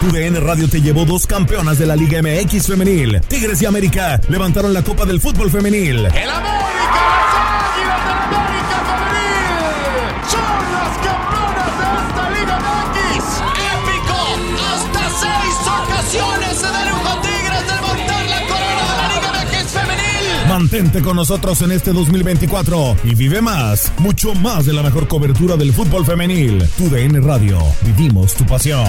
TUDN Radio te llevó dos campeonas de la Liga MX femenil. Tigres y América levantaron la Copa del Fútbol femenil. ¡El América! ¡Las Águilas del América femenil! ¡Son las campeonas de esta Liga MX! ¡Épico! Hasta seis ocasiones se dieron con Tigres de levantar la corona de la Liga MX femenil. Mantente con nosotros en este 2024 y vive más, mucho más de la mejor cobertura del fútbol femenil. TUDN Radio, vivimos tu pasión.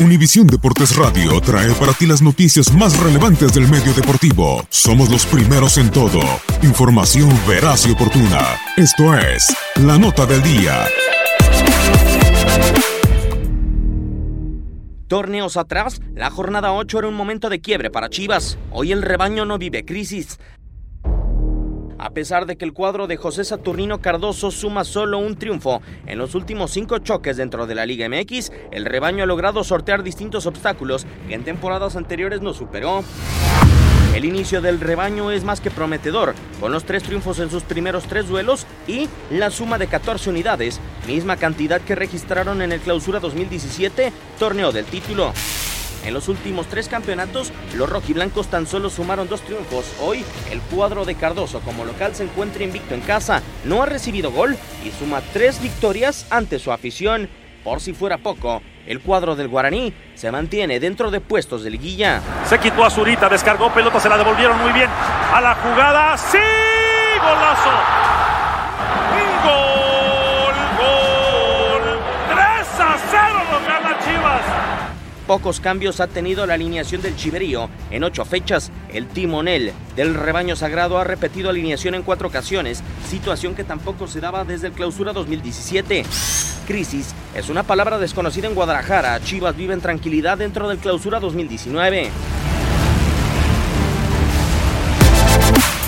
Univisión Deportes Radio trae para ti las noticias más relevantes del medio deportivo. Somos los primeros en todo. Información veraz y oportuna. Esto es La Nota del Día. Torneos atrás, la jornada 8 era un momento de quiebre para Chivas. Hoy el rebaño no vive crisis. A pesar de que el cuadro de José Saturnino Cardoso suma solo un triunfo en los últimos cinco choques dentro de la Liga MX, el rebaño ha logrado sortear distintos obstáculos que en temporadas anteriores no superó. El inicio del rebaño es más que prometedor, con los tres triunfos en sus primeros tres duelos y la suma de 14 unidades, misma cantidad que registraron en el Clausura 2017, torneo del título. En los últimos tres campeonatos, los rojiblancos tan solo sumaron dos triunfos. Hoy, el cuadro de Cardoso como local se encuentra invicto en casa, no ha recibido gol y suma tres victorias ante su afición. Por si fuera poco, el cuadro del Guaraní se mantiene dentro de puestos de liguilla. Se quitó a Zurita, descargó pelota, se la devolvieron muy bien a la jugada. ¡Sí! ¡Golazo! ¡Gol! ¡Gol! ¡3 a 0 lo gana Chivas! Pocos cambios ha tenido la alineación del Chiverío. En ocho fechas, el timonel del rebaño sagrado ha repetido alineación en cuatro ocasiones, situación que tampoco se daba desde el clausura 2017. Crisis es una palabra desconocida en Guadalajara. Chivas vive en tranquilidad dentro del clausura 2019.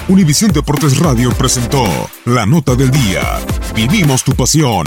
Univisión Deportes Radio presentó La Nota del Día. Vivimos tu pasión.